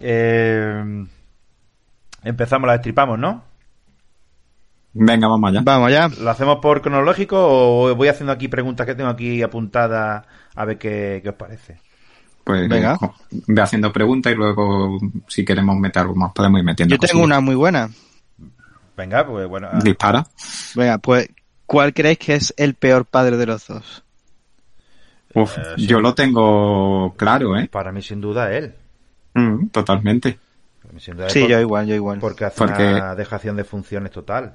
eh, empezamos, la destripamos, ¿no? Venga, vamos allá. Vamos allá. ¿Lo hacemos por cronológico o voy haciendo aquí preguntas que tengo aquí apuntadas a ver qué, qué os parece? Pues Venga. ve haciendo preguntas y luego, si queremos meter algo más, podemos ir metiendo. Yo tengo cosillas. una muy buena. Venga, pues bueno. ah, Dispara. Venga, pues, ¿cuál creéis que es el peor padre de los dos? Uf, Eh, sí. yo lo tengo claro, ¿eh? Para mí, sin duda, él. Mm, totalmente. Sí, por- yo igual, yo igual. Porque hace Porque- una dejación de funciones total.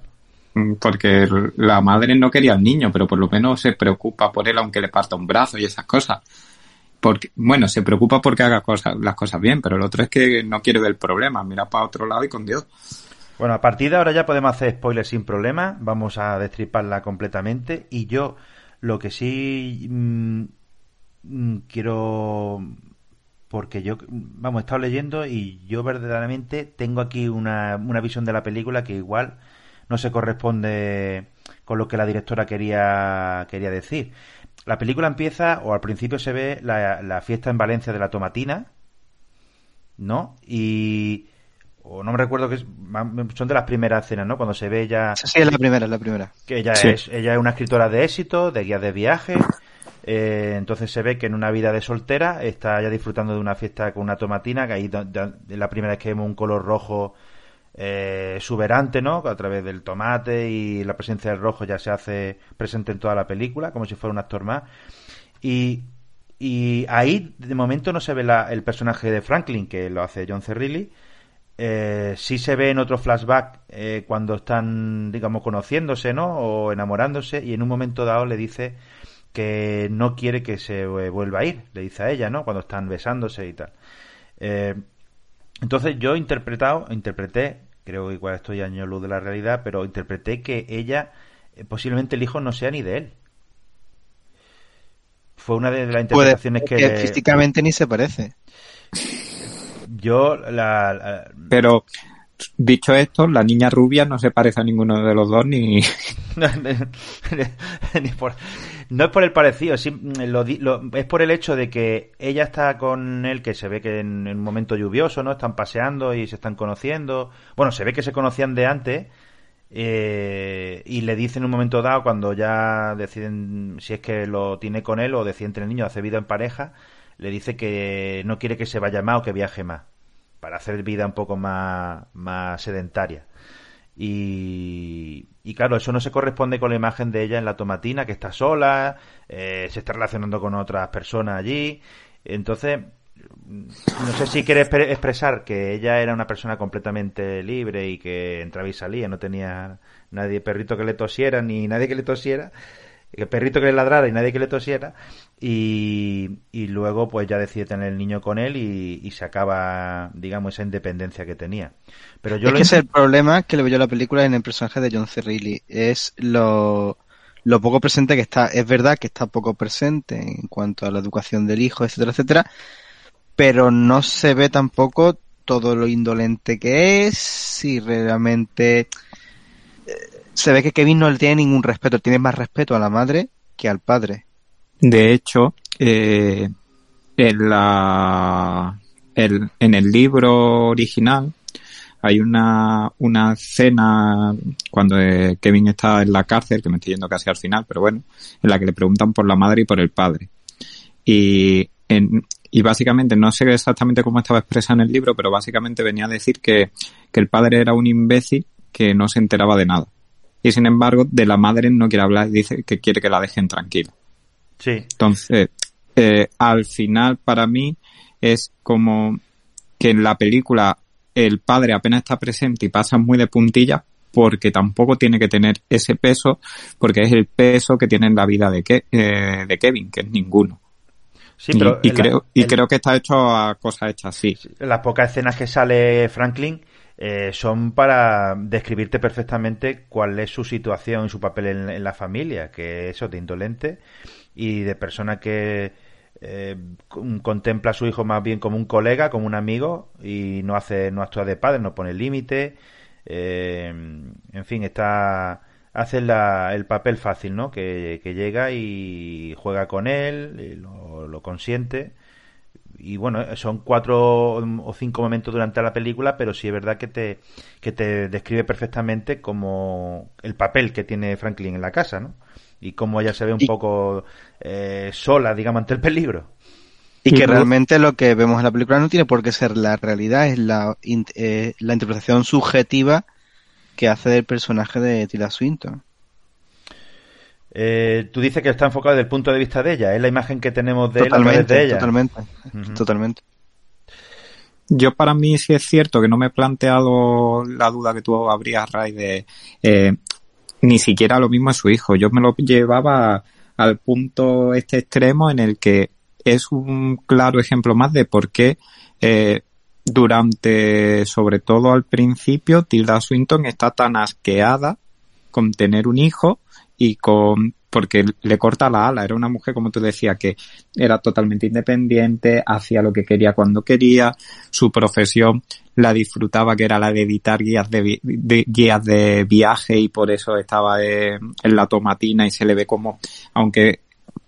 Mm, Porque la madre no quería al niño, pero por lo menos se preocupa por él aunque le parta un brazo y esas cosas. Porque, bueno, se preocupa porque haga cosas, las cosas bien, pero el otro es que no quiere ver el problema, mira para otro lado y con Dios. Bueno, a partir de ahora ya podemos hacer spoilers sin problema. Vamos a destriparla completamente. Y yo lo que sí mm, quiero. Porque yo, vamos, he estado leyendo y yo verdaderamente tengo aquí una, una visión de la película que igual no se corresponde con lo que la directora quería, quería decir. La película empieza, o al principio se ve la, la fiesta en Valencia de la tomatina, ¿no? Y. O no me recuerdo que es- son de las primeras escenas, ¿no? Cuando se ve ya Sí, es la primera, es la primera. que ella Sí. es ella es una escritora de éxito, de guías de viaje. Eh, entonces se ve que en una vida de soltera está ya disfrutando de una fiesta con una tomatina, que ahí la primera vez que vemos un color rojo eh, exuberante, ¿no? A través del tomate y la presencia del rojo ya se hace presente en toda la película, como si fuera un actor más. Y, y ahí, de momento, no se ve la- el personaje de Franklin, que lo hace John Cerrilli. Eh, sí se ve en otro flashback eh, cuando están, digamos, conociéndose, ¿no? O enamorándose, y en un momento dado le dice que no quiere que se eh, vuelva a ir, le dice a ella, ¿no? Cuando están besándose y tal. Eh, entonces yo he interpretado, interpreté, creo que igual estoy año luz de la realidad, pero interpreté que ella, eh, posiblemente el hijo no sea ni de él. Fue una de las Puede interpretaciones que que le- físicamente ni se parece. yo la, la- Pero, dicho esto, la niña rubia no se parece a ninguno de los dos ni... Ni por- no es por el parecido, sí, lo lo- es por el hecho de que ella está con él, que se ve que en, un momento lluvioso, ¿no? Están paseando y se están conociendo. Bueno, se ve que se conocían de antes. eh, y le dice en un momento dado, cuando ya deciden si es que lo tiene con él o deciden tener el niño, hace vida en pareja, le dice que no quiere que se vaya más o que viaje más, para hacer vida un poco más, sedentaria. Y, y claro, eso no se corresponde con la imagen de ella en la tomatina, que está sola, eh, se está relacionando con otras personas allí. Entonces, no sé si quiere expre- expresar que ella era una persona completamente libre y que entraba y salía, no tenía nadie, perrito que le tosiera, ni nadie que le tosiera, que perrito que le ladrara y nadie que le tosiera. Y, y luego, pues ya decide tener el niño con él y, y se acaba, digamos, esa independencia que tenía. Pero yo es lo que es el problema que le veo yo a la película en el personaje de John C. Reilly. Es lo, lo poco presente que está. Es verdad que está poco presente en cuanto a la educación del hijo, etcétera, etcétera. Pero no se ve tampoco todo lo indolente que es. Si realmente eh, se ve que Kevin no le tiene ningún respeto. Tiene más respeto a la madre que al padre. De hecho, eh, en, la, el- en el libro original hay una, una escena cuando eh, Kevin está en la cárcel, que me estoy yendo casi al final, pero bueno, en la que le preguntan por la madre y por el padre. Y, en, y básicamente, no sé exactamente cómo estaba expresa en el libro, pero básicamente venía a decir que, que el padre era un imbécil que no se enteraba de nada. Y sin embargo, de la madre no quiere hablar y dice que quiere que la dejen tranquila. Sí, Entonces, eh, al final para mí es como que en la película el padre apenas está presente y pasa muy de puntilla porque tampoco tiene que tener ese peso porque es el peso que tiene en la vida de, Ke- eh, de Kevin, que es ninguno. sí, y pero y la- creo, y creo que está hecho a cosas hechas así. en las pocas escenas que sale Franklin eh, son para describirte perfectamente cuál es su situación y su papel en, en la familia, que es eso, de indolente y de persona que eh, con- contempla a su hijo más bien como un colega, como un amigo y no hace, no actúa de padre, no pone límite, eh, en fin, está hace la- el papel fácil, ¿no? Que, que llega y juega con él, y lo, lo consiente y bueno, son cuatro o cinco momentos durante la película, pero sí es verdad que te, que te describe perfectamente como el papel que tiene Franklin en la casa, ¿no? Y cómo ella se ve un poco eh, sola, digamos, ante el peligro. Y que realmente lo que vemos en la película no tiene por qué ser la realidad, es la, eh, la interpretación subjetiva que hace del personaje de Tilda Swinton. Eh, tú dices que está enfocado desde el punto de vista de ella, es la imagen que tenemos de él de ella. Totalmente, totalmente. Yo para mí sí es cierto que no me he planteado la duda que tú habrías, Ray, de eh, ni siquiera lo mismo a su hijo. Yo me lo llevaba al punto este extremo en el que es un claro ejemplo más de por qué eh, durante, sobre todo al principio, Tilda Swinton está tan asqueada con tener un hijo y con porque le corta la ala, era una mujer, como tú decías, que era totalmente independiente, hacía lo que quería cuando quería, su profesión la disfrutaba, que era la de editar guías de, guías de viaje y por eso estaba en la tomatina y se le ve como, aunque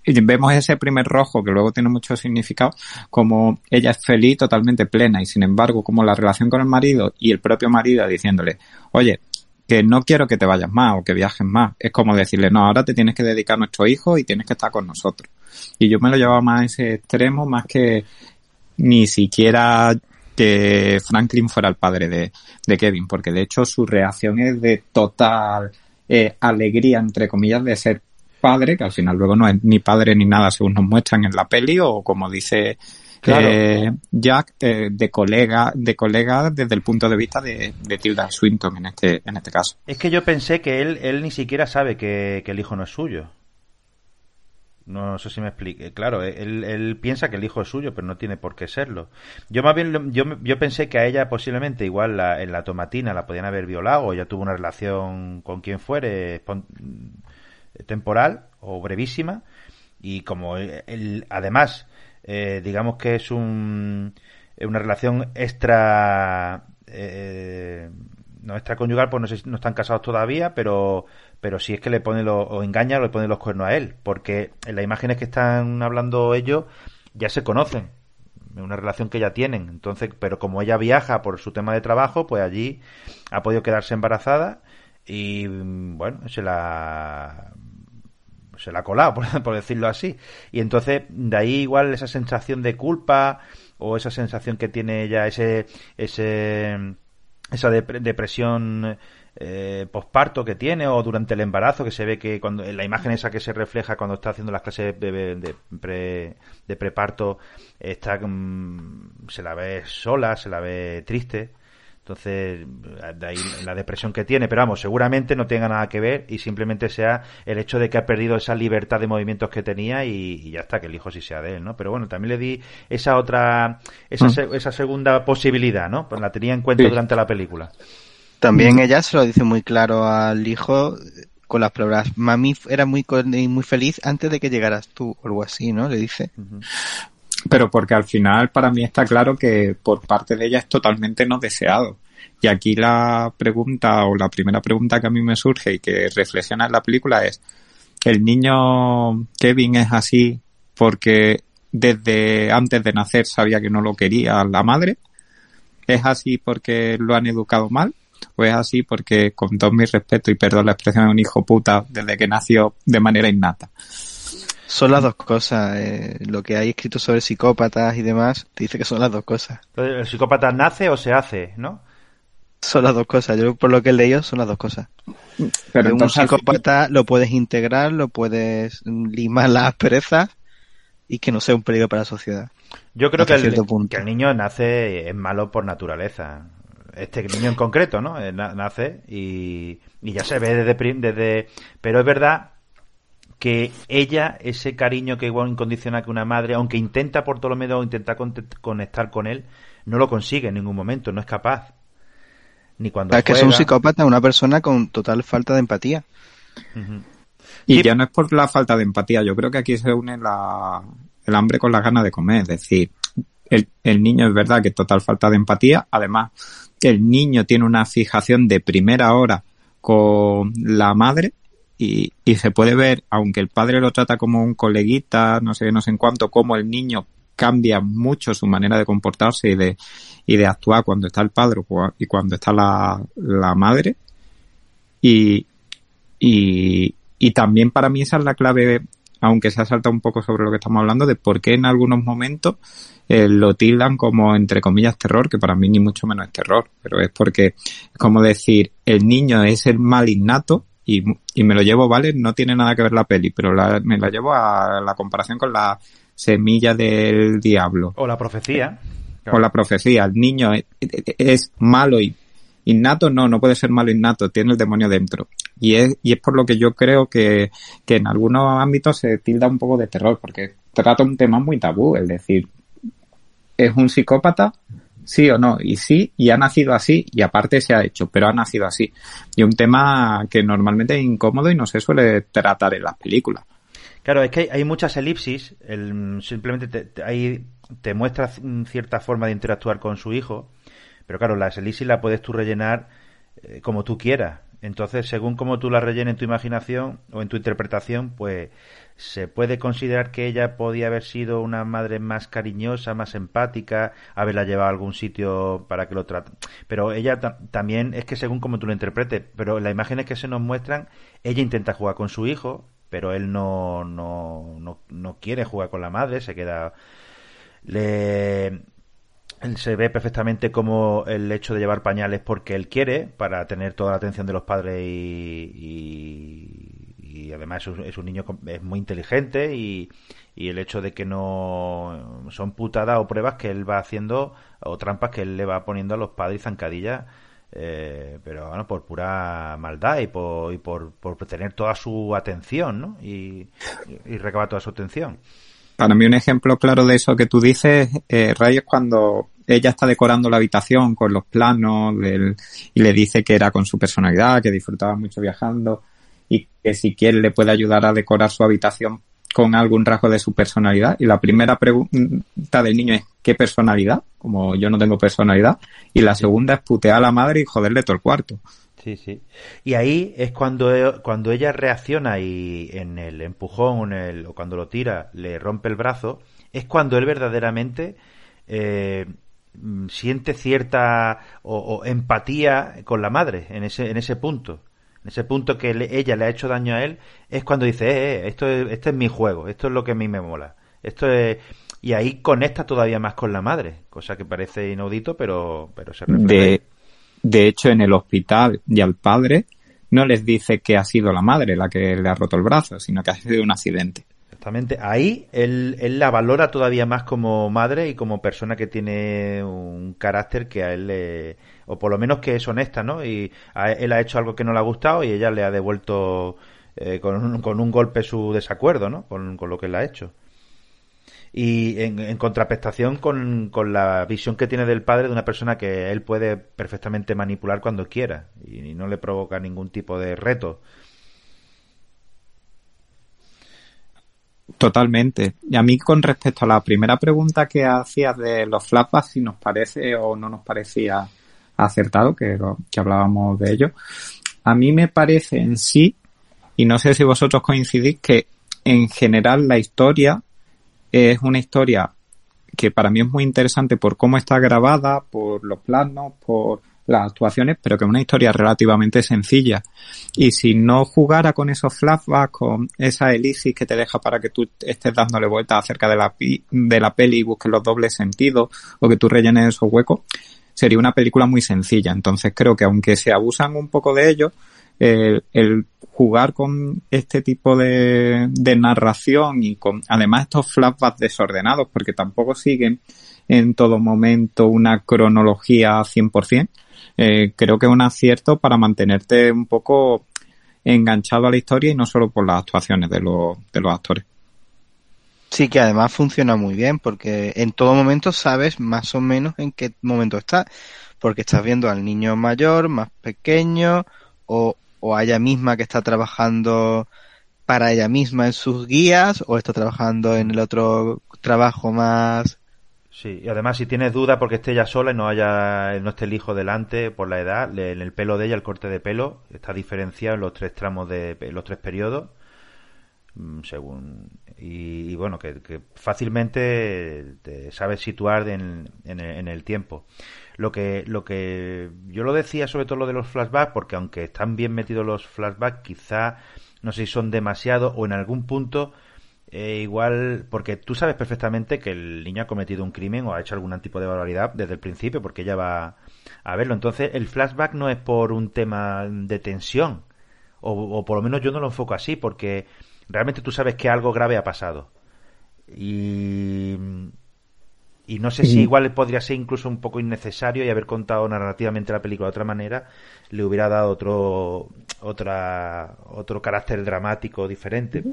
vemos ese primer rojo que luego tiene mucho significado, como ella es feliz, totalmente plena y sin embargo como la relación con el marido y el propio marido diciéndole, oye, que no quiero que te vayas más o que viajes más. Es como decirle, no, ahora te tienes que dedicar a nuestro hijo y tienes que estar con nosotros. Y yo me lo llevaba más a ese extremo, más que ni siquiera que Franklin fuera el padre de, Kevin, porque de hecho su reacción es de total eh, alegría, entre comillas, de ser padre, que al final luego no es ni padre ni nada según nos muestran en la peli, o como dice eh, Jack eh, de colega, de colega desde el punto de vista de, Tilda Swinton en este, en este caso. Es que yo pensé que él, él ni siquiera sabe que, el hijo no es suyo. No sé si me explique. Claro, él, él, piensa que el hijo es suyo, pero no tiene por qué serlo. Yo más bien, yo, yo pensé que a ella posiblemente igual en la tomatina la podían haber violado o ya tuvo una relación con quien fuere temporal o brevísima y como él, además eh, digamos que es un, una relación extra eh, no extraconyugal, pues no, sé, no están casados todavía, pero pero si es que le pone lo, o engaña le pone los cuernos a él, porque en las imágenes que están hablando ellos ya se conocen, una relación que ya tienen, entonces, pero como ella viaja por su tema de trabajo, pues allí ha podido quedarse embarazada y bueno, se la se la ha colado, por, decirlo así. Y entonces, de ahí igual esa sensación de culpa o esa sensación que tiene ella, ese, ese, esa depresión eh, posparto que tiene o durante el embarazo que se ve que cuando la imagen esa que se refleja cuando está haciendo las clases de, de, pre, de preparto está mm, se la ve sola se la ve triste entonces, de ahí la depresión que tiene, pero vamos, seguramente no tenga nada que ver y simplemente sea el hecho de que ha perdido esa libertad de movimientos que tenía y, ya está, que el hijo sí sea de él, ¿no? Pero bueno, también le di esa otra, esa, mm. esa segunda posibilidad, ¿no? Pues la tenía en cuenta durante la película. También ella se lo dice muy claro al hijo con las palabras, mami era muy, muy feliz antes de que llegaras tú, o algo así, ¿no? Le dice pero porque al final para mí está claro que por parte de ella es totalmente no deseado. Y aquí la pregunta o la primera pregunta que a mí me surge y que reflexiona en la película es, ¿el niño Kevin es así porque desde antes de nacer sabía que no lo quería la madre? ¿Es así porque lo han educado mal? ¿O es así porque, con todo mi respeto y perdón la expresión, es un hijo puta desde que nació de manera innata? Son las dos cosas. Eh, lo que hay escrito sobre psicópatas y demás te dice que son las dos cosas. ¿El psicópata nace o se hace, no? Son las dos cosas. Yo por lo que he leído son las dos cosas. Pero un psicópata lo puedes integrar, lo puedes limar las perezas y que no sea un peligro para la sociedad. Yo creo que el, que el, niño nace es malo por naturaleza. Este niño en concreto, ¿no? Eh, nace y, y ya se ve desde, desde... Pero es verdad que ella, ese cariño que igual incondiciona que una madre, aunque intenta por todo lo menos intentar conectar con él, no lo consigue en ningún momento, no es capaz. Ni cuando es que es un psicópata, una persona con total falta de empatía. Y ya no es por la falta de empatía, yo creo que aquí se une la, el hambre con las ganas de comer, es decir, el, el niño es verdad que es total falta de empatía, además el niño tiene una fijación de primera hora con la madre y, se puede ver, aunque el padre lo trata como un coleguita, no sé, no sé en cuánto, como el niño cambia mucho su manera de comportarse y de, y de actuar cuando está el padre y cuando está la, la madre. Y, y, y también para mí esa es la clave, aunque se ha saltado un poco sobre lo que estamos hablando, de por qué en algunos momentos eh, lo tildan como, entre comillas, terror, que para mí ni mucho menos es terror, pero es porque es como decir, el niño es el mal innato y, y me lo llevo, ¿vale? No tiene nada que ver la peli, pero la, me la llevo a la comparación con la semilla del diablo. O la profecía. O la profecía. El niño es, es malo y innato no, no puede ser malo innato, tiene el demonio dentro. Y es, y es por lo que yo creo que, que en algunos ámbitos se tilda un poco de terror, porque trata un tema muy tabú, es decir, es un psicópata, sí o no, y sí, y ha nacido así, y aparte se ha hecho, pero ha nacido así. Y un tema que normalmente es incómodo y no se suele tratar en las películas. Claro, es que hay, hay muchas elipsis, el, simplemente te, te, ahí te muestra cierta forma de interactuar con su hijo, pero claro, las elipsis la puedes tú rellenar eh, como tú quieras. Entonces, según como tú la rellenes en tu imaginación o en tu interpretación, pues se puede considerar que ella podía haber sido una madre más cariñosa, más empática, haberla llevado a algún sitio para que lo trate. Pero ella también es que según como tú lo interpretes, pero las imágenes que se nos muestran, ella intenta jugar con su hijo, pero él no, no, no, no quiere jugar con la madre, se queda... Le, se ve perfectamente como el hecho de llevar pañales porque él quiere, para tener toda la atención de los padres y, y, y además es un, es un, niño es muy inteligente y, y, el hecho de que no son putadas o pruebas que él va haciendo o trampas que él le va poniendo a los padres y zancadillas eh, pero bueno, por pura maldad y por, y por, por tener toda su atención ¿no? y, y recabar toda su atención para mí un ejemplo claro de eso que tú dices, eh, Ray, es cuando ella está decorando la habitación con los planos y le dice que era con su personalidad, que disfrutaba mucho viajando y que si quiere le puede ayudar a decorar su habitación con algún rasgo de su personalidad. Y la primera pregunta del niño es ¿qué personalidad? Como yo no tengo personalidad. Y la segunda es putear a la madre y joderle todo el cuarto. Sí, sí. Y ahí es cuando, cuando ella reacciona y en el empujón en el, o cuando lo tira le rompe el brazo, es cuando él verdaderamente eh, siente cierta o, o, empatía con la madre en ese, en ese punto. Ese punto que le, ella le ha hecho daño a él, es cuando dice, eh, eh, esto es, este es mi juego, esto es lo que a mí me mola. Esto es... Y ahí conecta todavía más con la madre, cosa que parece inaudito, pero, pero se refleja. De, de hecho, en el hospital y al padre no les dice que ha sido la madre la que le ha roto el brazo, sino que ha sido un accidente. Exactamente. Ahí él, él, la valora todavía más como madre y como persona que tiene un carácter que a él le, o por lo menos que es honesta, ¿no? Y él ha hecho algo que no le ha gustado y ella le ha devuelto eh, con, un, con, un, golpe su desacuerdo, ¿no? Con, lo que él ha hecho. Y en, en contraprestación con, la visión que tiene del padre de una persona que él puede perfectamente manipular cuando quiera y, y no le provoca ningún tipo de reto. Totalmente. Y a mí con respecto a la primera pregunta que hacías de los flashbacks, si nos parece o no nos parecía acertado, que, que hablábamos de ello, a mí me parece en sí, y no sé si vosotros coincidís, que en general la historia es una historia que para mí es muy interesante por cómo está grabada, por los planos, por las actuaciones, pero que es una historia relativamente sencilla. Y si no jugara con esos flashbacks, con esa elipsis que te deja para que tú estés dándole vueltas acerca de la, de la peli y busques los dobles sentidos, o que tú rellenes esos huecos, sería una película muy sencilla. Entonces creo que aunque se abusan un poco de ello, el, el jugar con este tipo de, de narración y con además estos flashbacks desordenados, porque tampoco siguen en todo momento una cronología 100%, eh, creo que es un acierto para mantenerte un poco enganchado a la historia y no solo por las actuaciones de los, de los actores. Sí, que además funciona muy bien porque en todo momento sabes más o menos en qué momento está, porque estás viendo al niño mayor, más pequeño, o, o a ella misma que está trabajando para ella misma en sus guías, o está trabajando en el otro trabajo más Sí, y además si tienes duda porque esté ella sola y no haya no esté el hijo delante por la edad, en el pelo de ella, el corte de pelo, está diferenciado en los tres tramos de los tres periodos. Mm, según y, bueno que, fácilmente te sabes situar en, en, el, tiempo. Lo que lo que yo lo decía sobre todo lo de los flashbacks porque aunque están bien metidos los flashbacks quizá no sé si son demasiado o en algún punto eh, igual porque tú sabes perfectamente que el niño ha cometido un crimen o ha hecho algún tipo de barbaridad desde el principio porque ella va a verlo. Entonces el flashback no es por un tema de tensión o, por lo menos yo no lo enfoco así, porque realmente tú sabes que algo grave ha pasado. Y, y no sé si igual podría ser incluso un poco innecesario y haber contado narrativamente la película de otra manera le hubiera dado otro otra otro carácter dramático diferente.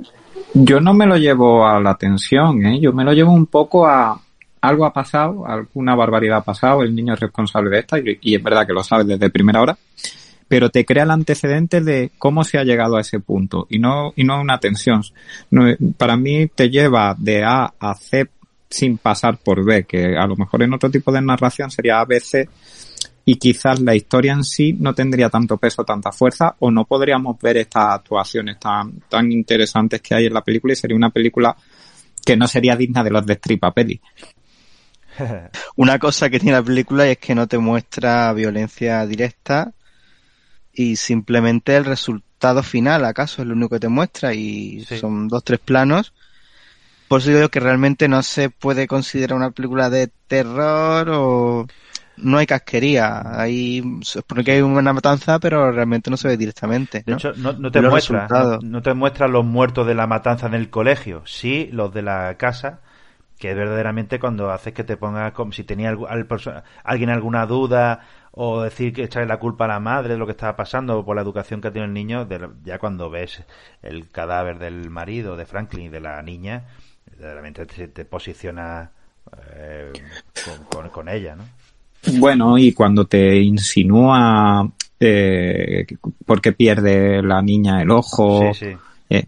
Yo no me lo llevo a la tensión, ¿eh? yo me lo llevo un poco a algo ha pasado, alguna barbaridad ha pasado, el niño es responsable de esta y, y es verdad que lo sabe desde primera hora pero te crea el antecedente de cómo se ha llegado a ese punto y no, y no una tensión. para mí te lleva de A a C sin pasar por B, que a lo mejor en otro tipo de narración sería A, B, C y quizás la historia en sí no tendría tanto peso, tanta fuerza, o no podríamos ver estas actuaciones tan, tan interesantes que hay en la película y sería una película que no sería digna de los de Stripa Peli. Una cosa que tiene la película es que no te muestra violencia directa y simplemente el resultado final, acaso, es lo único que te muestra y son dos, tres planos. Por eso digo que realmente no se puede considerar una película de terror o no hay casquería. Hay, porque hay una matanza, pero realmente no se ve directamente. De hecho, no, te muestra, no, te muestra los muertos de la matanza en el colegio, sí los de la casa, que verdaderamente cuando haces que te pongas como si tenía alguien alguna duda o decir que echarle la culpa a la madre de lo que estaba pasando por la educación que tiene el niño, ya cuando ves el cadáver del marido de Franklin y de la niña, realmente te, posiciona eh, con, ella, ¿no? Bueno, y cuando te insinúa eh, porque pierde la niña el ojo, eh,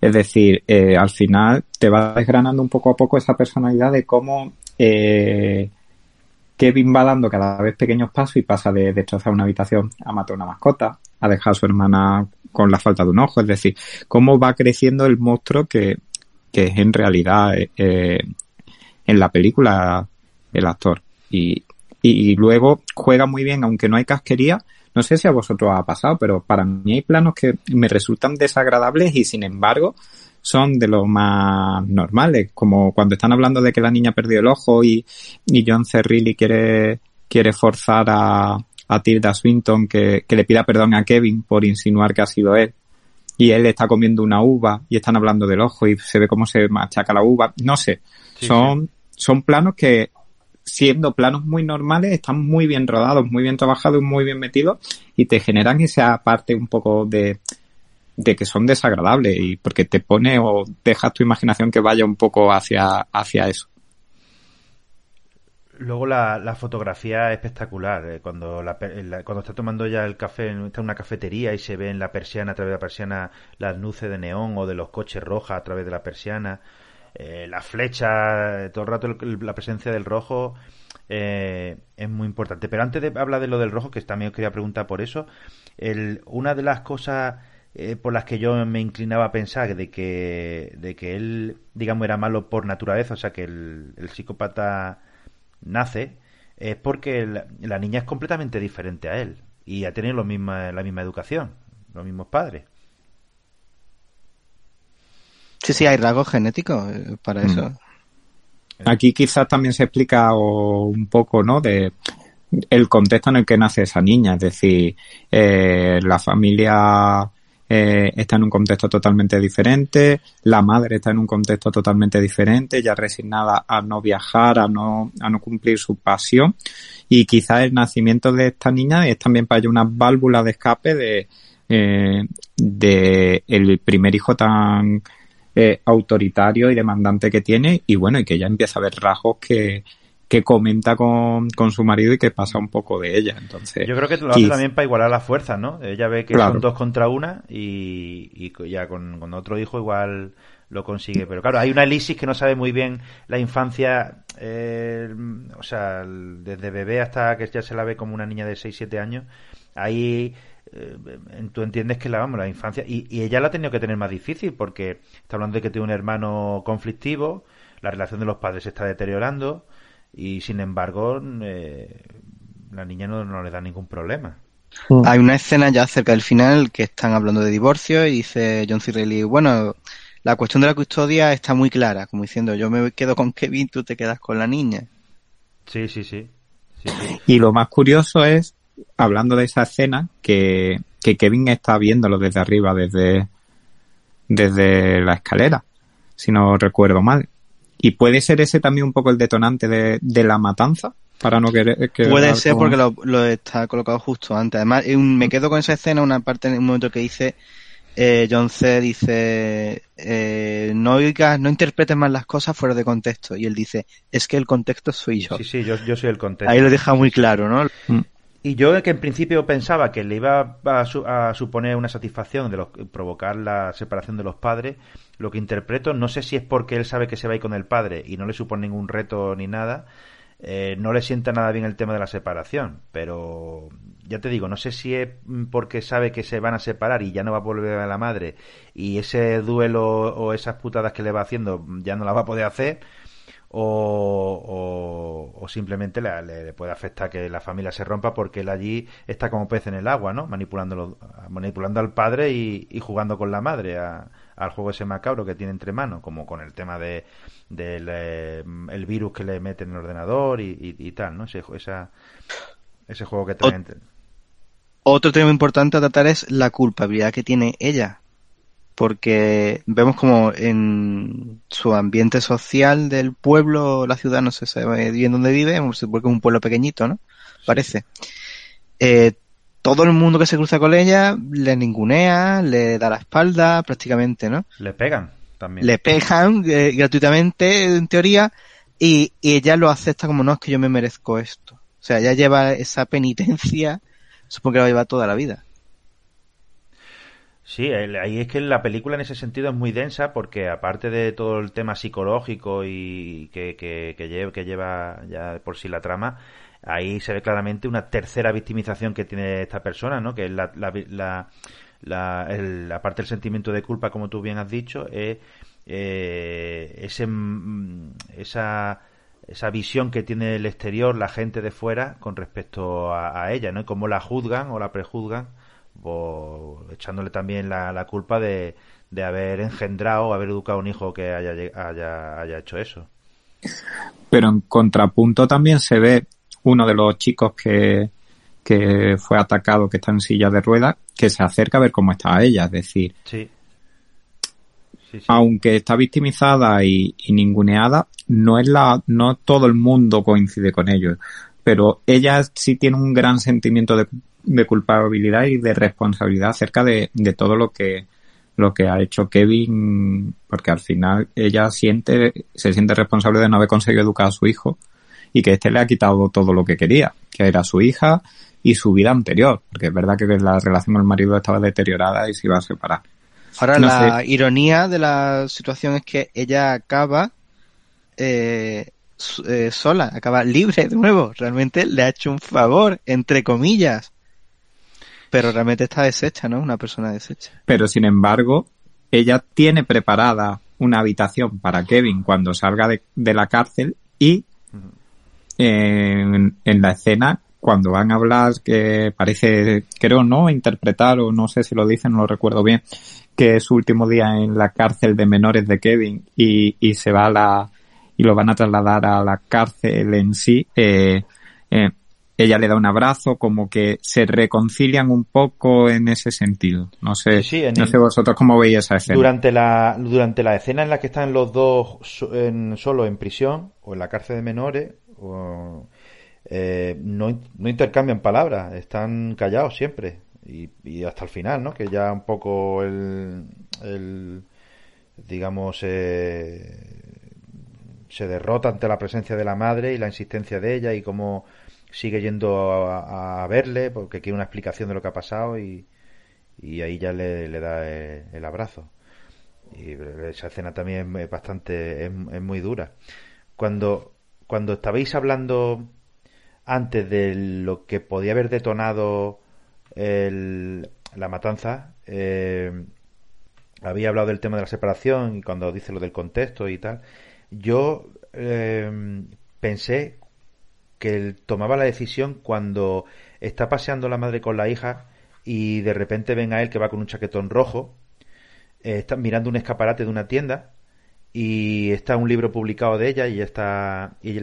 es decir, eh, al final te va desgranando un poco a poco esa personalidad de cómo eh, Kevin va dando cada vez pequeños pasos y pasa de destrozar una habitación a matar una mascota, a dejar a su hermana con la falta de un ojo, es decir, cómo va creciendo el monstruo que, que es en realidad eh, en la película el actor. Y, y luego juega muy bien, aunque no hay casquería, no sé si a vosotros ha pasado, pero para mí hay planos que me resultan desagradables y sin embargo son de lo más normales, como cuando están hablando de que la niña perdió el ojo y, y John Cerrilli quiere, quiere forzar a, a Tilda Swinton que, que le pida perdón a Kevin por insinuar que ha sido él. Y él está comiendo una uva y están hablando del ojo y se ve cómo se machaca la uva. No sé, son, son planos que siendo planos muy normales están muy bien rodados, muy bien trabajados, muy bien metidos y te generan esa parte un poco de, de que son desagradables y porque te pone o dejas tu imaginación que vaya un poco hacia, hacia eso. Luego la, la fotografía es espectacular. Eh, cuando, la, cuando está tomando ya el café, está en una cafetería y se ve en la persiana, a través de la persiana, las luces de neón o de los coches rojas a través de la persiana. Eh, la flecha, todo el rato la presencia del rojo eh, es muy importante. Pero antes de hablar de lo del rojo, que también os quería preguntar por eso, el, una de las cosas eh, por las que yo me inclinaba a pensar de que, de que él, digamos, era malo por naturaleza, o sea, que el, psicópata nace, es porque la niña es completamente diferente a él y ha tenido lo misma, la misma educación, los mismos padres. Sí, sí, hay rasgos genéticos eh, para mm. eso. Aquí quizás también se explica un poco, ¿no? De el contexto en el que nace esa niña, es decir, eh, la familia eh, está en un contexto totalmente diferente, la madre está en un contexto totalmente diferente, ya resignada a no viajar, a no, a no cumplir su pasión, y quizás el nacimiento de esta niña es también para ella una válvula de escape de, eh, de el primer hijo tan eh, autoritario y demandante que tiene, y bueno, y que ella empieza a ver rasgos que, que comenta con, con, su marido y que pasa un poco de ella. Entonces, yo creo que lo hace también para igualar las fuerzas, ¿no? Ella ve que son dos contra una y, y ya con, otro hijo igual lo consigue. Pero claro, hay una Elisis que no sabe muy bien la infancia, eh, o sea, desde bebé hasta que ya se la ve como una niña de 6-7 años. Ahí eh, tú entiendes que la, vamos, la infancia, y, y, ella la ha tenido que tener más difícil porque está hablando de que tiene un hermano conflictivo, la relación de los padres se está deteriorando y sin embargo eh, la niña no, no, le da ningún problema. Mm. Hay una escena ya cerca del final que están hablando de divorcio y dice John C. Reilly, bueno, la cuestión de la custodia está muy clara, como diciendo yo me quedo con Kevin, tú te quedas con la niña. Sí, sí, sí. sí, sí. Y lo más curioso es, hablando de esa escena, que, que Kevin está viéndolo desde arriba, desde, desde la escalera, si no recuerdo mal. Y puede ser ese también un poco el detonante de, de la matanza, para no querer que puede ser como... porque lo, lo, está colocado justo antes. Además un, me quedo con esa escena una parte en un momento que dice eh, John C dice eh, no oigas no interpretes más las cosas fuera de contexto y él dice es que el contexto soy yo sí sí yo, yo soy el contexto. Ahí lo deja muy claro no mm. y yo que en principio pensaba que le iba a, su, a suponer una satisfacción de los, provocar la separación de los padres lo que interpreto no sé si es porque él sabe que se va a ir con el padre y no le supone ningún reto ni nada eh, no le sienta nada bien el tema de la separación, pero ya te digo, no sé si es porque sabe que se van a separar y ya no va a volver a la madre y ese duelo o esas putadas que le va haciendo ya no la va a poder hacer o, o, simplemente le, le, puede afectar que la familia se rompa porque él allí está como pez en el agua, ¿no? Manipulando, manipulando al padre y, y jugando con la madre a, al juego ese macabro que tiene entre manos, como con el tema de del eh, el virus que le mete en el ordenador y, y, y tal, ¿no? Ese, esa, ese juego que trae. Otro tema importante a tratar es la culpabilidad que tiene ella, porque vemos como en su ambiente social del pueblo, la ciudad, no sé bien dónde vive, porque es un pueblo pequeñito, ¿no? Parece. Eh, todo el mundo que se cruza con ella le ningunea, le da la espalda prácticamente, ¿no? Le pegan también. Le pegan eh, gratuitamente, en teoría, y, y, ella lo acepta como no, es que yo me merezco esto. O sea, ella lleva esa penitencia, supongo que la lleva toda la vida. Sí, ahí es que la película en ese sentido es muy densa porque aparte de todo el tema psicológico y que, que, que, lleva, que lleva ya por sí la trama, ahí se ve claramente una tercera victimización que tiene esta persona, ¿no? Que es la, la, la, el, del sentimiento de culpa, como tú bien has dicho, es eh, ese, esa, esa visión que tiene el exterior, la gente de fuera, con respecto a, ella, ¿no? Y cómo la juzgan o la prejuzgan, o echándole también la, la culpa de, de haber engendrado o haber educado a un hijo que haya, haya, haya hecho eso. Pero en contrapunto también se ve uno de los chicos que, que fue atacado, que está en silla de ruedas, que se acerca a ver cómo está ella. Es decir, sí. Sí, sí. aunque está victimizada y, y, ninguneada, no es la, no todo el mundo coincide con ellos. Pero ella sí tiene un gran sentimiento de, de culpabilidad y de responsabilidad acerca de, de todo lo que, lo que ha hecho Kevin, porque al final ella siente, se siente responsable de no haber conseguido educar a su hijo y que este le ha quitado todo lo que quería, que era su hija y su vida anterior, porque es verdad que la relación con el marido estaba deteriorada y se iba a separar. Ahora, no la sé. ironía de la situación es que ella acaba eh, eh, sola, acaba libre de nuevo. Realmente le ha hecho un favor, entre comillas. Pero realmente está deshecha, ¿no? Una persona deshecha. Pero sin embargo, ella tiene preparada una habitación para Kevin cuando salga de, de la cárcel y en, en, la escena cuando van a hablar que parece, creo no, interpretar o no sé si lo dicen, no lo recuerdo bien, que es su último día en la cárcel de menores de Kevin y, y se va a la, y lo van a trasladar a la cárcel en sí, eh, eh, ella le da un abrazo, como que se reconcilian un poco en ese sentido. No sé, sí, en no sé vosotros cómo veis esa escena. Durante la, durante la escena en la que están los dos en, solo en prisión o en la cárcel de menores, eh, no, no, intercambian palabras, están callados siempre y, hasta el final, ¿no? Que ya un poco el, digamos, eh, se derrota ante la presencia de la madre y la insistencia de ella y cómo sigue yendo a, verle porque quiere una explicación de lo que ha pasado y, y ahí ya le, le da el, abrazo. Y esa escena también es bastante, es muy dura. Cuando cuando estabais hablando antes de lo que podía haber detonado la matanza, eh, había hablado del tema de la separación y cuando dice lo del contexto y tal, yo eh, pensé que él tomaba la decisión cuando está paseando la madre con la hija y de repente ven a él que va con un chaquetón rojo, eh, está mirando un escaparate de una tienda y está un libro publicado de ella y está y,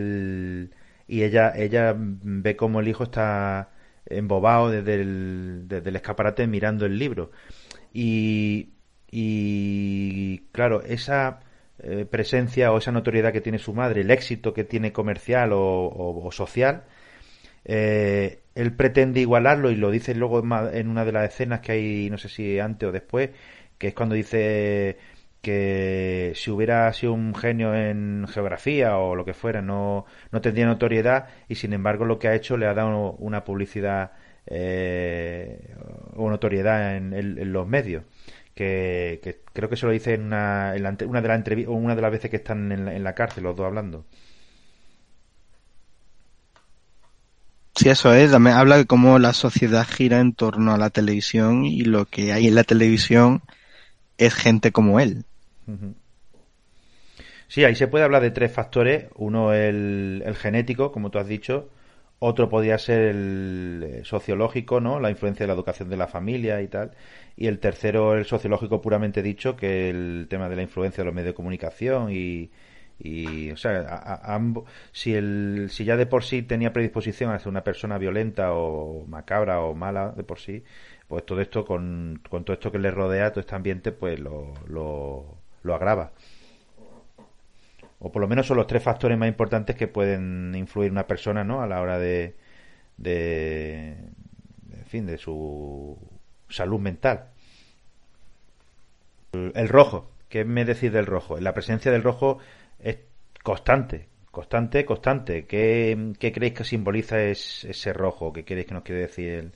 y ella ella ve como el hijo está embobado desde el, desde el escaparate mirando el libro. Y, y claro esa eh, presencia o esa notoriedad que tiene su madre, el éxito que tiene comercial o, social, eh, él pretende igualarlo y lo dice luego en una de las escenas que hay, no sé si antes o después, que es cuando dice que si hubiera sido un genio en geografía o lo que fuera, no, no tendría notoriedad y sin embargo lo que ha hecho le ha dado una publicidad eh, o notoriedad en los medios que, creo que se lo dice en una, en una de las una de las veces que están en la, cárcel los dos hablando. Sí, eso es. habla de cómo la sociedad gira en torno a la televisión y lo que hay en la televisión es gente como él. Sí, ahí se puede hablar de tres factores. Uno el, genético, como tú has dicho. Otro podría ser el eh, sociológico, ¿no? La influencia de la educación de la familia y tal y el tercero el sociológico puramente dicho que el tema de la influencia de los medios de comunicación y, o sea si el si ya de por sí tenía predisposición a ser una persona violenta o macabra o mala de por sí pues todo esto con, con todo esto que le rodea todo este ambiente pues lo, lo, lo agrava o por lo menos son los tres factores más importantes que pueden influir una persona no a la hora de de en fin de su salud mental. El rojo, ¿qué me decís del rojo? La presencia del rojo es constante, constante, constante. ¿Qué, creéis que simboliza ese rojo? ¿Qué queréis que nos quiere decir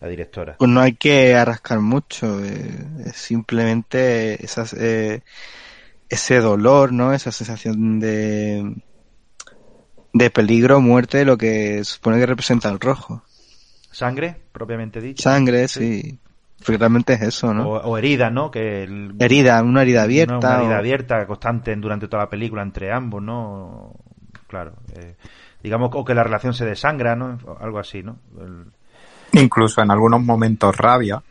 la directora? Pues no hay que arrascar mucho, eh, es simplemente esas, eh, ese dolor, ¿no? Esa sensación de, de peligro, muerte, lo que supone que representa el rojo. ¿Sangre, propiamente dicho? Sangre, sí. Porque realmente es eso, ¿no? O, herida, ¿no? Que herida, una herida abierta. Una, herida abierta, constante durante toda la película entre ambos, ¿no? Claro. Eh, digamos, o que la relación se desangra, ¿no? Algo así, ¿no? Incluso en algunos momentos rabia.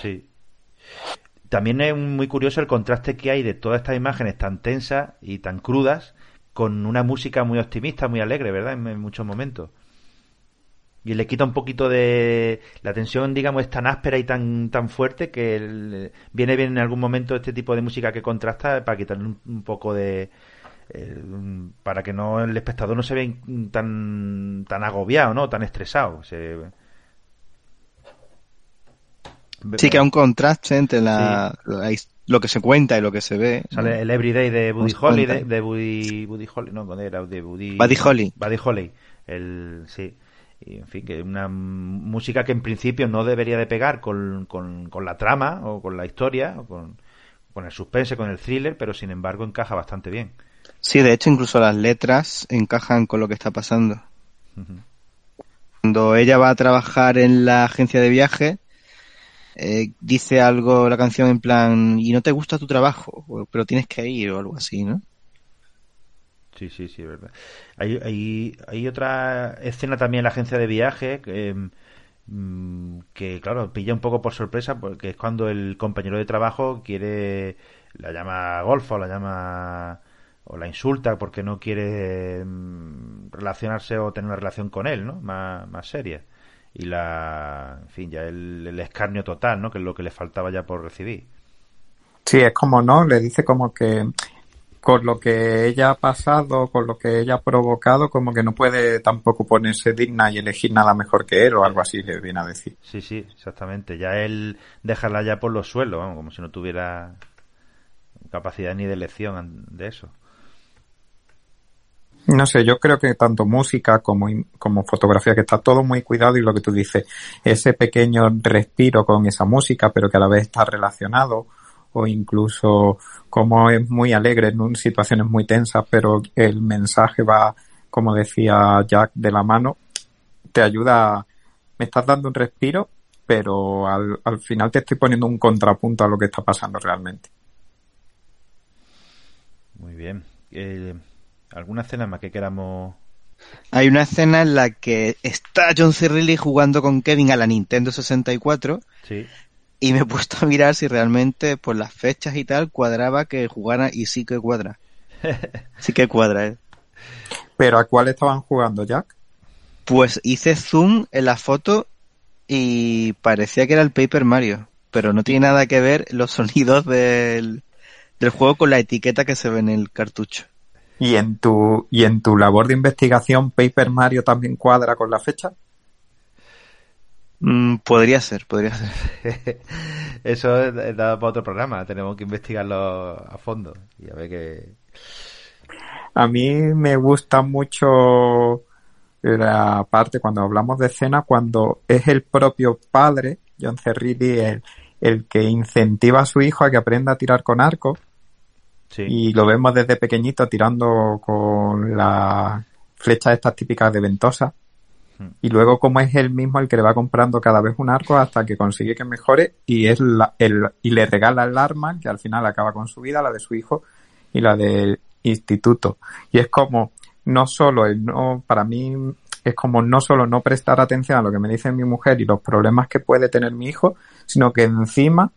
Sí. También es muy curioso el contraste que hay de todas estas imágenes tan tensas y tan crudas con una música muy optimista, muy alegre, ¿verdad? en muchos momentos y le quita un poquito de la tensión digamos es tan áspera y tan tan fuerte que viene bien en algún momento este tipo de música que contrasta para quitarle un, poco de eh, para que no el espectador no se vea tan tan agobiado no tan estresado. Sí que hay un contraste entre la, lo que se cuenta y lo que se ve sale el Everyday de Buddy Holly de, de Buddy, Buddy Holly no era de Buddy Buddy Holly. Buddy Holly. El sí. Y en fin, que una música que en principio no debería de pegar con, con, la trama o con la historia o con, con, el suspense, con el thriller, pero sin embargo encaja bastante bien. Sí, de hecho incluso las letras encajan con lo que está pasando. Cuando ella va a trabajar en la agencia de viaje, eh, dice algo la canción en plan, y no te gusta tu trabajo, pero tienes que ir o algo así, ¿no? Sí, sí, sí, verdad. Hay, hay, hay otra escena también en la agencia de viaje que, mm, que, claro, pilla un poco por sorpresa porque es cuando el compañero de trabajo quiere, la llama golfo, la llama o la insulta porque no quiere mm, relacionarse o tener una relación con él, ¿no? Más, más seria. Y la, en fin, ya el, el escarnio total, ¿no? Que es lo que le faltaba ya por recibir. Sí, es como, ¿no? Le dice como que con lo que ella ha pasado, con lo que ella ha provocado, como que no puede tampoco ponerse digna y elegir nada mejor que él o algo así le viene a decir. Sí, sí, exactamente. Ya él dejarla ya por los suelos, como si no tuviera capacidad ni de elección de eso. No sé, yo creo que tanto música como, como fotografía, que está todo muy cuidado y lo que tú dices, ese pequeño respiro con esa música, pero que a la vez está relacionado, o incluso como es muy alegre en situaciones muy tensas, pero el mensaje va, como decía Jack, de la mano, te ayuda me estás dando un respiro, pero al, al final te estoy poniendo un contrapunto a lo que está pasando realmente. Muy bien. Eh, ¿Alguna escena más que queramos hay una escena en la que está John C. Reilly jugando con Kevin a la Nintendo 64 Sí. y me he puesto a mirar si realmente por las fechas y tal cuadraba que jugara y sí que cuadra. Sí que cuadra, ¿eh? ¿Pero a cuál estaban jugando, Jack? Pues hice zoom en la foto y parecía que era el Paper Mario, pero no tiene nada que ver los sonidos del, del juego con la etiqueta que se ve en el cartucho. ¿Y en tu, y en tu labor de investigación, Paper Mario también cuadra con la fecha? Mm, podría ser, podría ser. Eso es dado para otro programa. Tenemos que investigarlo a fondo. Y a ver qué. A mí me gusta mucho la parte cuando hablamos de escena, cuando es el propio padre, John C. Reilly, el, el que incentiva a su hijo a que aprenda a tirar con arco. Sí. Y lo vemos desde pequeñito tirando con las flechas estas típicas de ventosa. Hmm. Y luego como es él mismo el que le va comprando cada vez un arco hasta que consigue que mejore y es la- el, y le regala el arma que al final acaba con su vida, la de su hijo y la del instituto. Y es como no solo el no, para mí es como no solo no prestar atención a lo que me dice mi mujer y los problemas que puede tener mi hijo, sino que encima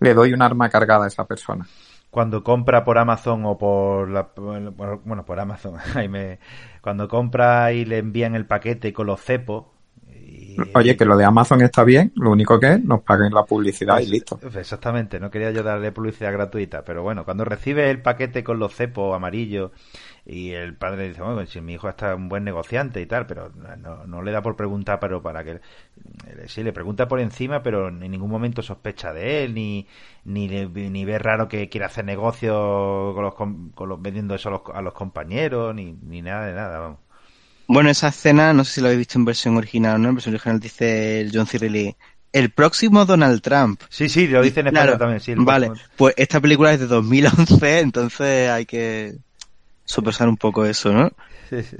le doy un arma cargada a esa persona. Cuando compra por Amazon o por la, bueno, por Amazon, ahí me, cuando compra y le envían el paquete con los cepos. y- Oye, que lo de Amazon está bien, lo único que es nos paguen la publicidad y listo. Exactamente, no quería yo darle publicidad gratuita, pero bueno, cuando recibe el paquete con los cepos amarillos y el padre dice, bueno, si mi hijo está un buen negociante y tal, pero no, no le da por preguntar, pero para que... Sí, le pregunta por encima, pero en ningún momento sospecha de él, ni, ni, ni ve raro que quiera hacer negocio con los, con los vendiendo eso a los, a los compañeros, ni, ni nada de nada, vamos. Bueno, esa escena, no sé si lo habéis visto en versión original o no, en versión original dice el John C. Reilly, el próximo Donald Trump. Sí, sí, lo dice en español Claro, también, sí. el vale, próximo- pues esta película es de 2011, entonces hay que sopesar un poco eso, ¿no? Sí, sí.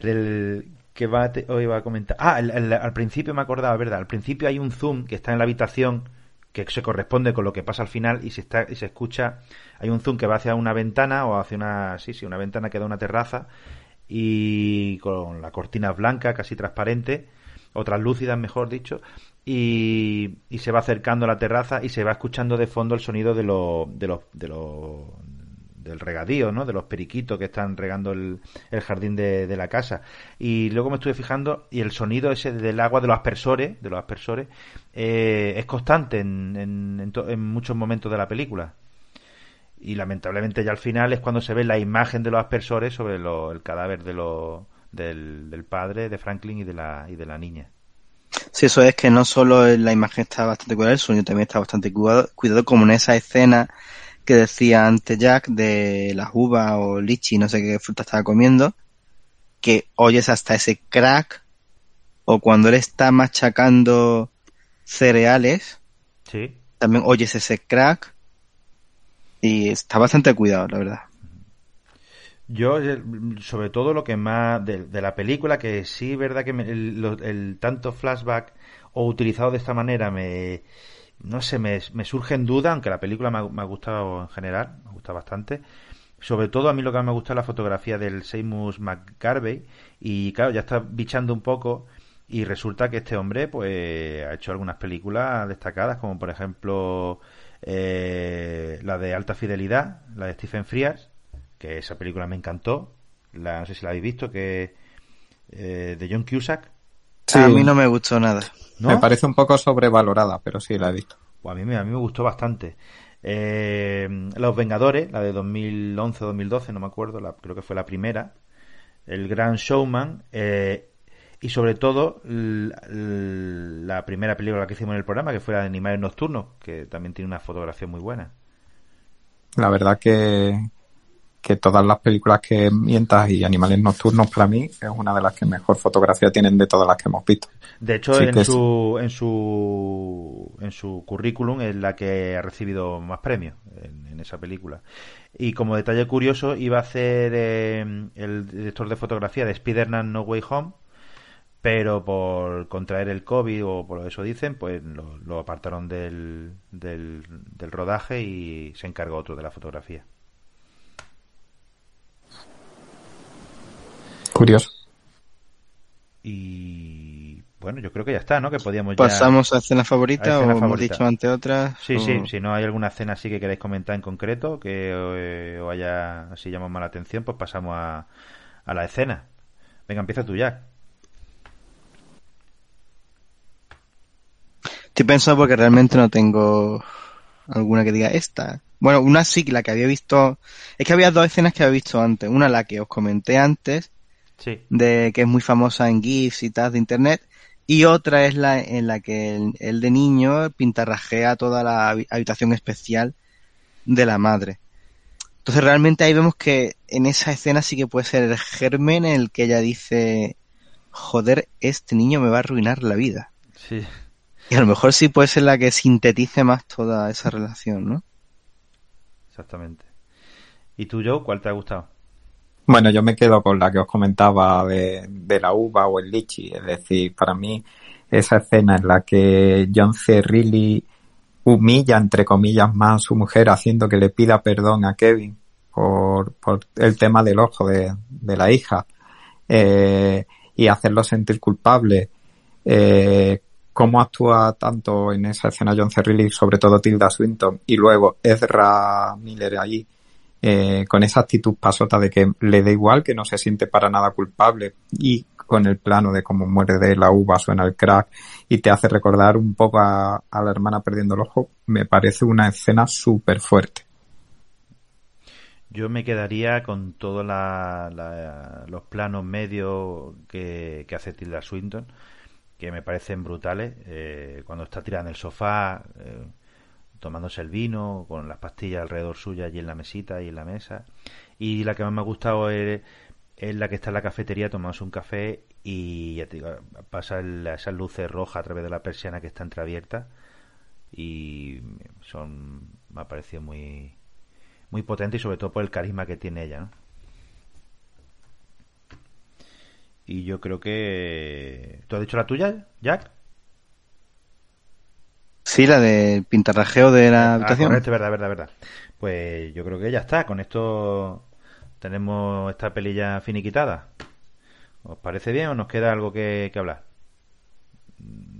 El que va hoy va a comentar. Ah, el- al principio me acordaba, ¿verdad? Al principio hay un zoom que está en la habitación que se corresponde con lo que pasa al final y se está y se escucha. Hay un zoom que va hacia una ventana o hacia una sí sí una ventana que da una terraza y con la cortina blanca casi transparente o translúcidas mejor dicho y, y se va acercando a la terraza y se va escuchando de fondo el sonido de los de los de los del regadío, ¿no? De los periquitos que están regando el, el jardín de, de la casa. Y luego me estuve fijando y el sonido ese del agua de los aspersores, de los aspersores, eh, es constante en, en, en en muchos momentos de la película. Y lamentablemente ya al final es cuando se ve la imagen de los aspersores sobre lo- el cadáver de lo- del, del padre, de Franklin y de la, y de la niña. Sí, eso es que no solo la imagen está bastante cuidada, el sonido también está bastante cuidado, cuidado como en esa escena que decía antes Jack de las uvas o lichi, no sé qué fruta estaba comiendo, que oyes hasta ese crack, o cuando él está machacando cereales, Sí. también oyes ese crack, y está bastante cuidado, la verdad. Yo, eh, sobre todo lo que más de, de la película, que sí, verdad que me- el tanto flashback o utilizado de esta manera me, no sé, me, me surge en duda, aunque la película me ha, me ha gustado en general, me gusta bastante. Sobre todo a mí lo que me gusta es la fotografía del Seymour McGarvey y claro, ya está bichando un poco y resulta que este hombre pues ha hecho algunas películas destacadas como por ejemplo eh, la de Alta Fidelidad, la de Stephen Frears, que esa película me encantó, la, no sé si la habéis visto, que eh, de John Cusack, Sí, A mí no me gustó nada. ¿no? me parece un poco sobrevalorada, pero sí la he visto. Pues a mí, me- a mí me gustó bastante. Eh, Los Vengadores, la de 2011-2012, no me acuerdo, la, creo que fue la primera. El Gran Showman. eh, y sobre todo, la primera película que hicimos en el programa, que fue la de Animales Nocturnos, que también tiene una fotografía muy buena. La verdad que, que todas las películas que mientas y Animales Nocturnos para mí es una de las que mejor fotografía tienen de todas las que hemos visto. De hecho, Sí, en, su, en su en su currículum es la que ha recibido más premios en, en esa película. Y como detalle curioso, iba a hacer eh, el director de fotografía de Spider-Man No Way Home, pero por contraer el COVID o por eso dicen, pues lo, lo apartaron del, del, del rodaje y se encargó otro de la fotografía. Curioso. Y bueno, yo creo que ya está, ¿no? Que podíamos ya... ¿Pasamos a escena favorita A escena o hemos favorita. dicho ante otras? Sí, o- sí, si no hay alguna escena así que queráis comentar en concreto, que eh, os haya así llamado más la atención, pues pasamos a, a la escena. Venga, empieza tú, Jack. Estoy pensando porque realmente no tengo alguna que diga esta. Bueno, una sí, la que había visto. Es que había dos escenas que había visto antes. Una la que os comenté antes, Sí. de que es muy famosa en GIFs y tal de internet. Y otra es la en la que el, el de niño pintarrajea toda la habi- habitación especial de la madre. Entonces realmente ahí vemos que en esa escena sí que puede ser el germen en el que ella dice, joder, este niño me va a arruinar la vida. Sí. Y a lo mejor sí puede ser la que sintetice más toda esa relación, ¿no? Exactamente. ¿Y tú, Joe, cuál te ha gustado? Bueno, yo me quedo con la que os comentaba de, la uva o el lichi. Es decir, para mí, esa escena en la que John C. Reilly humilla, entre comillas, más a su mujer haciendo que le pida perdón a Kevin por, por el tema del ojo de, de la hija eh, y hacerlo sentir culpable. Eh, cómo actúa tanto en esa escena John C. Reilly, sobre todo Tilda Swinton, y luego Ezra Miller allí, eh, con esa actitud pasota de que le da igual, que no se siente para nada culpable y con el plano de cómo muere de la uva, suena el crack y te hace recordar un poco a, a la hermana perdiendo el ojo, me parece una escena súper fuerte. Yo me quedaría con todos los planos medios que, que hace Tilda Swinton, que me parecen brutales. eh, cuando está tirada en el sofá, eh, tomándose el vino, con las pastillas alrededor suya allí en la mesita y en la mesa. Y la que más me ha gustado es, la que está en la cafetería tomándose un café y ya pasa esas luces rojas a través de la persiana que está entreabierta y son me ha parecido muy muy potente y sobre todo por el carisma que tiene ella ¿no? y yo creo que ¿tú has dicho la tuya Jack? Sí, la del pintarrajeo de la Ah, habitación. correcto, verdad, verdad, verdad. Pues yo creo que ya está. Con esto tenemos esta peli ya finiquitada. ¿Os parece bien o nos queda algo que, que hablar?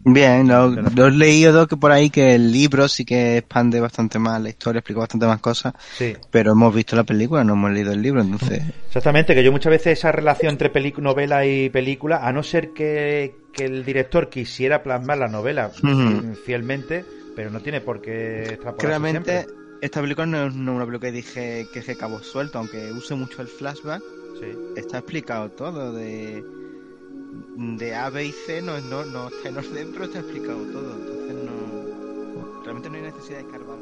Bien, lo, lo he leído que por ahí que el libro sí que expande bastante más la historia, explica bastante más cosas, Sí. pero hemos visto la película, no hemos leído el libro, entonces... Exactamente, que yo muchas veces esa relación entre novela y película, a no ser que, que el director quisiera plasmar la novela fielmente, pero no tiene por qué realmente siempre. esta película no es no es una película que dije que es de cabo suelto, aunque use mucho el flashback, Sí. está explicado todo de de A, B y C no, no, no está en orden, pero está explicado todo. Entonces no. Realmente no hay necesidad de escarbar.